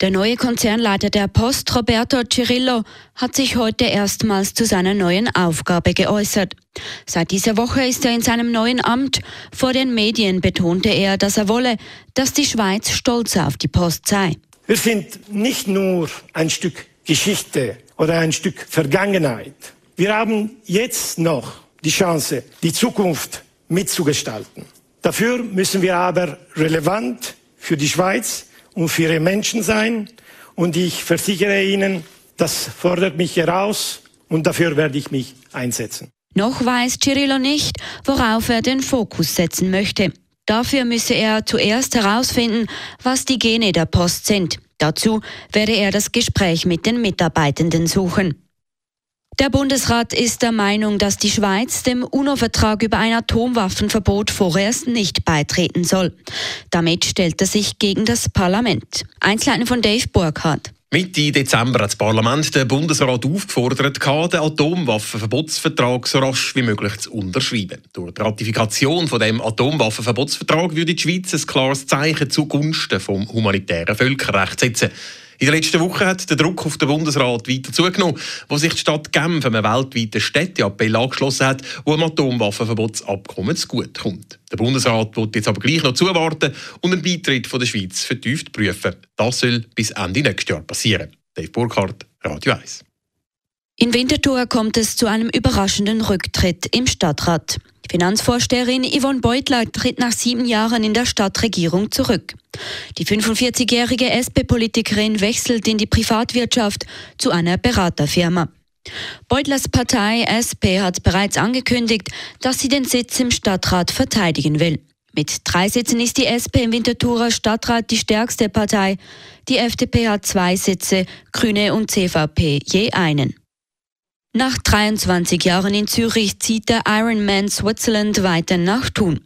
Der neue Konzernleiter der Post, Roberto Cirillo, hat sich heute erstmals zu seiner neuen Aufgabe geäußert. Seit dieser Woche ist er in seinem neuen Amt. Vor den Medien betonte er, dass er wolle, dass die Schweiz stolz auf die Post sei. Wir sind nicht nur ein Stück Geschichte oder ein Stück Vergangenheit. Wir haben jetzt noch die Chance, die Zukunft mitzugestalten. Dafür müssen wir aber relevant für die Schweiz und für ihre Menschen sein. Und ich versichere Ihnen, das fordert mich heraus und dafür werde ich mich einsetzen. Noch weiß Cirillo nicht, worauf er den Fokus setzen möchte. Dafür müsse er zuerst herausfinden, was die Gene der Post sind. Dazu werde er das Gespräch mit den Mitarbeitenden suchen. Der Bundesrat ist der Meinung, dass die Schweiz dem UNO-Vertrag über ein Atomwaffenverbot vorerst nicht beitreten soll. Damit stellt er sich gegen das Parlament. Einzelheiten von Dave Burkhardt. Mitte Dezember hat das Parlament den Bundesrat aufgefordert, den Atomwaffenverbotsvertrag so rasch wie möglich zu unterschreiben. Durch die Ratifikation von dem Atomwaffenverbotsvertrag würde die Schweiz ein klares Zeichen zugunsten vom humanitären Völkerrecht setzen. In der letzten Woche hat der Druck auf den Bundesrat weiter zugenommen, wo sich die Stadt Genf einem weltweiten Städteappell angeschlossen hat, wo ein Atomwaffenverbotsabkommen zugutekommt. Der Bundesrat wird jetzt aber gleich noch zuwarten und einen Beitritt von der Schweiz vertieft prüfen. Das soll bis Ende nächstes Jahr passieren. Dave Burkhardt, Radio 1. In Winterthur kommt es zu einem überraschenden Rücktritt im Stadtrat. Finanzvorsteherin Yvonne Beutler tritt nach sieben Jahren in der Stadtregierung zurück. Die 45-jährige SP-Politikerin wechselt in die Privatwirtschaft zu einer Beraterfirma. Beutlers Partei SP hat bereits angekündigt, dass sie den Sitz im Stadtrat verteidigen will. Mit drei Sitzen ist die SP im Winterthurer Stadtrat die stärkste Partei. Die FDP hat zwei Sitze, Grüne und CVP je einen. Nach 23 Jahren in Zürich zieht der Ironman Switzerland weiter nach Thun.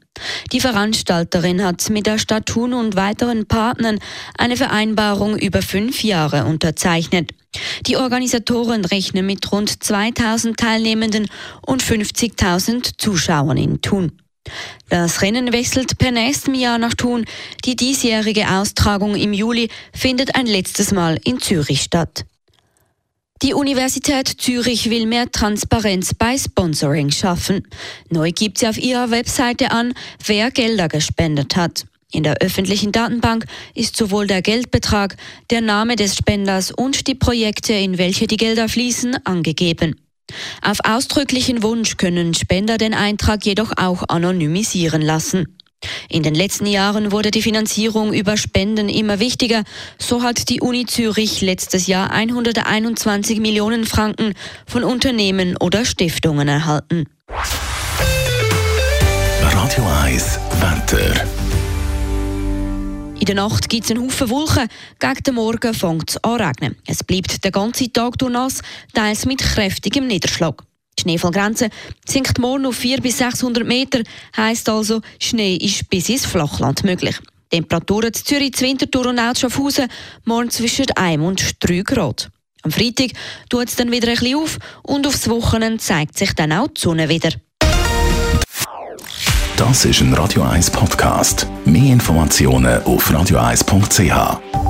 Die Veranstalterin hat mit der Stadt Thun und weiteren Partnern eine Vereinbarung über fünf Jahre unterzeichnet. Die Organisatoren rechnen mit rund 2000 Teilnehmenden und 50.000 Zuschauern in Thun. Das Rennen wechselt per nächstem Jahr nach Thun. Die diesjährige Austragung im Juli findet ein letztes Mal in Zürich statt. Die Universität Zürich will mehr Transparenz bei Sponsoring schaffen. Neu gibt sie auf ihrer Webseite an, wer Gelder gespendet hat. In der öffentlichen Datenbank ist sowohl der Geldbetrag, der Name des Spenders und die Projekte, in welche die Gelder fließen, angegeben. Auf ausdrücklichen Wunsch können Spender den Eintrag jedoch auch anonymisieren lassen. In den letzten Jahren wurde die Finanzierung über Spenden immer wichtiger. So hat die Uni Zürich letztes Jahr 121 Millionen Franken von Unternehmen oder Stiftungen erhalten. Radio 1 Wetter. In der Nacht gibt es einen Haufen Wolken. Gegen den Morgen fängt es an regnen. Es bleibt den ganzen Tag durch nass, teils mit kräftigem Niederschlag. Schneefallgrenze sinkt morgen auf 400 bis 600 Meter, heisst also, Schnee ist bis ins Flachland möglich. Temperaturen in Zürich, Winterthur und auch Schaffhausen morgen zwischen 1 und 3 Grad. Am Freitag tut es dann wieder ein bisschen auf und aufs Wochenende zeigt sich dann auch die Sonne wieder. Das ist ein Radio 1 Podcast. Mehr Informationen auf radio1.ch.